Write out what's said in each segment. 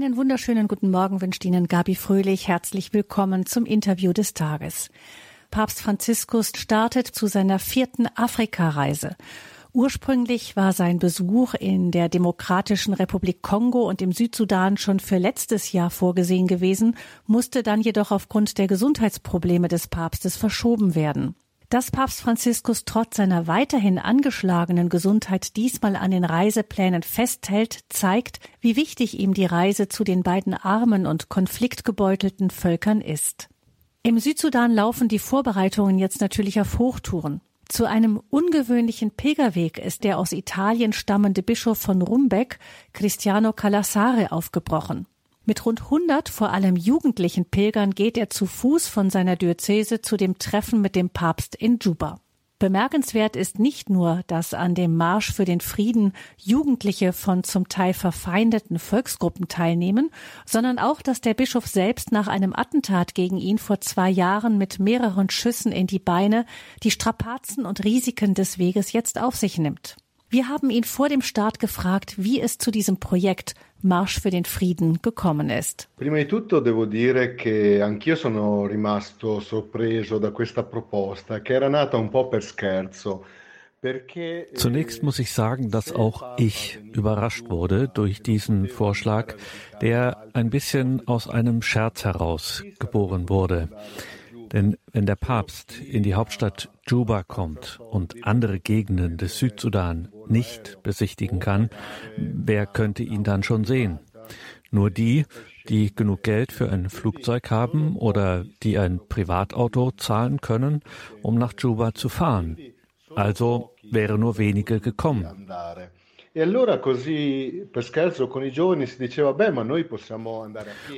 Einen wunderschönen guten Morgen wünscht Ihnen Gabi Fröhlich. Herzlich willkommen zum Interview des Tages. Papst Franziskus startet zu seiner vierten Afrikareise. Ursprünglich war sein Besuch in der Demokratischen Republik Kongo und im Südsudan schon für letztes Jahr vorgesehen gewesen, musste dann jedoch aufgrund der Gesundheitsprobleme des Papstes verschoben werden. Dass Papst Franziskus trotz seiner weiterhin angeschlagenen Gesundheit diesmal an den Reiseplänen festhält, zeigt, wie wichtig ihm die Reise zu den beiden armen und konfliktgebeutelten Völkern ist. Im Südsudan laufen die Vorbereitungen jetzt natürlich auf Hochtouren. Zu einem ungewöhnlichen Pilgerweg ist der aus Italien stammende Bischof von Rumbeck, Cristiano Calassare, aufgebrochen. Mit rund 100 vor allem jugendlichen Pilgern geht er zu Fuß von seiner Diözese zu dem Treffen mit dem Papst in Juba. Bemerkenswert ist nicht nur, dass an dem Marsch für den Frieden Jugendliche von zum Teil verfeindeten Volksgruppen teilnehmen, sondern auch, dass der Bischof selbst nach einem Attentat gegen ihn vor zwei Jahren mit mehreren Schüssen in die Beine die Strapazen und Risiken des Weges jetzt auf sich nimmt. Wir haben ihn vor dem Start gefragt, wie es zu diesem Projekt Marsch für den Frieden gekommen ist. Prima di tutto devo dire che anch'io sono rimasto sorpreso da questa proposta, che era nata un po' per scherzo. Zunächst muss ich sagen, dass auch ich überrascht wurde durch diesen Vorschlag, der ein bisschen aus einem Scherz heraus geboren wurde. Denn wenn der Papst in die Hauptstadt Juba kommt und andere Gegenden des Südsudan nicht besichtigen kann, wer könnte ihn dann schon sehen? Nur die, die genug Geld für ein Flugzeug haben oder die ein Privatauto zahlen können, um nach Juba zu fahren. Also wäre nur wenige gekommen.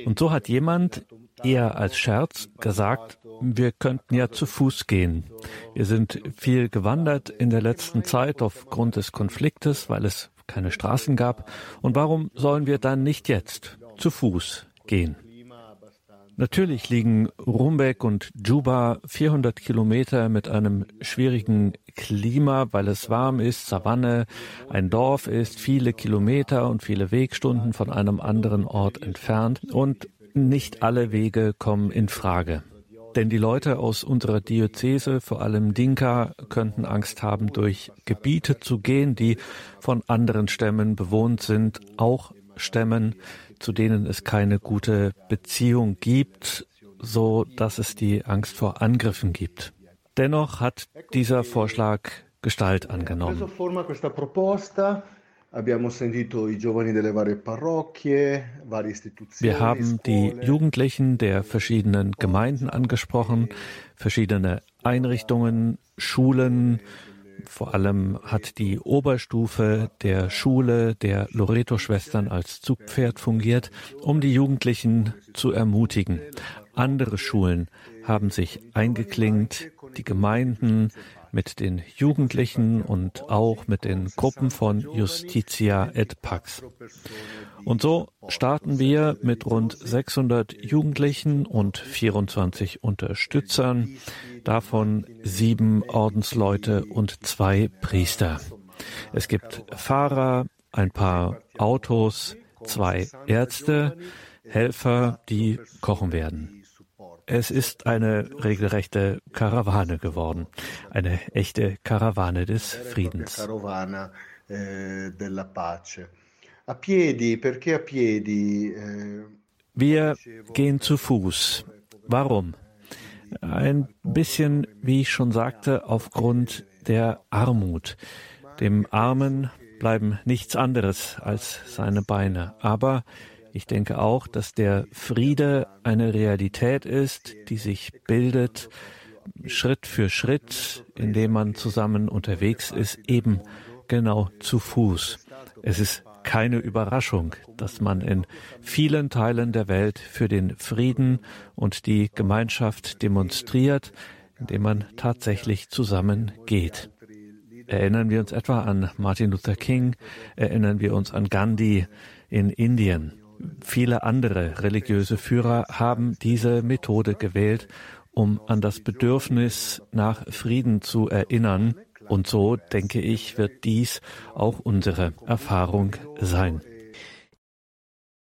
Und so hat jemand eher als Scherz gesagt, wir könnten ja zu Fuß gehen. Wir sind viel gewandert in der letzten Zeit aufgrund des Konfliktes, weil es keine Straßen gab. Und warum sollen wir dann nicht jetzt zu Fuß gehen? Natürlich liegen Rumbek und Juba 400 Kilometer mit einem schwierigen Klima, weil es warm ist, Savanne, ein Dorf ist, viele Kilometer und viele Wegstunden von einem anderen Ort entfernt und nicht alle Wege kommen in Frage. Denn die Leute aus unserer Diözese, vor allem Dinka, könnten Angst haben, durch Gebiete zu gehen, die von anderen Stämmen bewohnt sind, auch Stämmen, zu denen es keine gute Beziehung gibt, so dass es die Angst vor Angriffen gibt. Dennoch hat dieser Vorschlag Gestalt angenommen. Wir haben die Jugendlichen der verschiedenen Gemeinden angesprochen, verschiedene Einrichtungen, Schulen. Vor allem hat die Oberstufe der Schule der Loreto-Schwestern als Zugpferd fungiert, um die Jugendlichen zu ermutigen. Andere Schulen haben sich eingeklingt, die Gemeinden, mit den Jugendlichen und auch mit den Gruppen von Justitia et Pax. Und so starten wir mit rund 600 Jugendlichen und 24 Unterstützern, davon sieben Ordensleute und zwei Priester. Es gibt Fahrer, ein paar Autos, zwei Ärzte, Helfer, die kochen werden. Es ist eine regelrechte Karawane geworden, eine echte Karawane des Friedens. Eh, eh, Wir gehen zu Fuß. Warum? Ein bisschen, wie ich schon sagte, aufgrund der Armut. Dem Armen bleiben nichts anderes als seine Beine. Aber ich denke auch, dass der Friede eine Realität ist, die sich bildet, Schritt für Schritt, indem man zusammen unterwegs ist, eben genau zu Fuß. Es ist keine Überraschung, dass man in vielen Teilen der Welt für den Frieden und die Gemeinschaft demonstriert, indem man tatsächlich zusammen geht. Erinnern wir uns etwa an Martin Luther King, erinnern wir uns an Gandhi in Indien. Viele andere religiöse Führer haben diese Methode gewählt, um an das Bedürfnis nach Frieden zu erinnern. Und so, denke ich, wird dies auch unsere Erfahrung sein.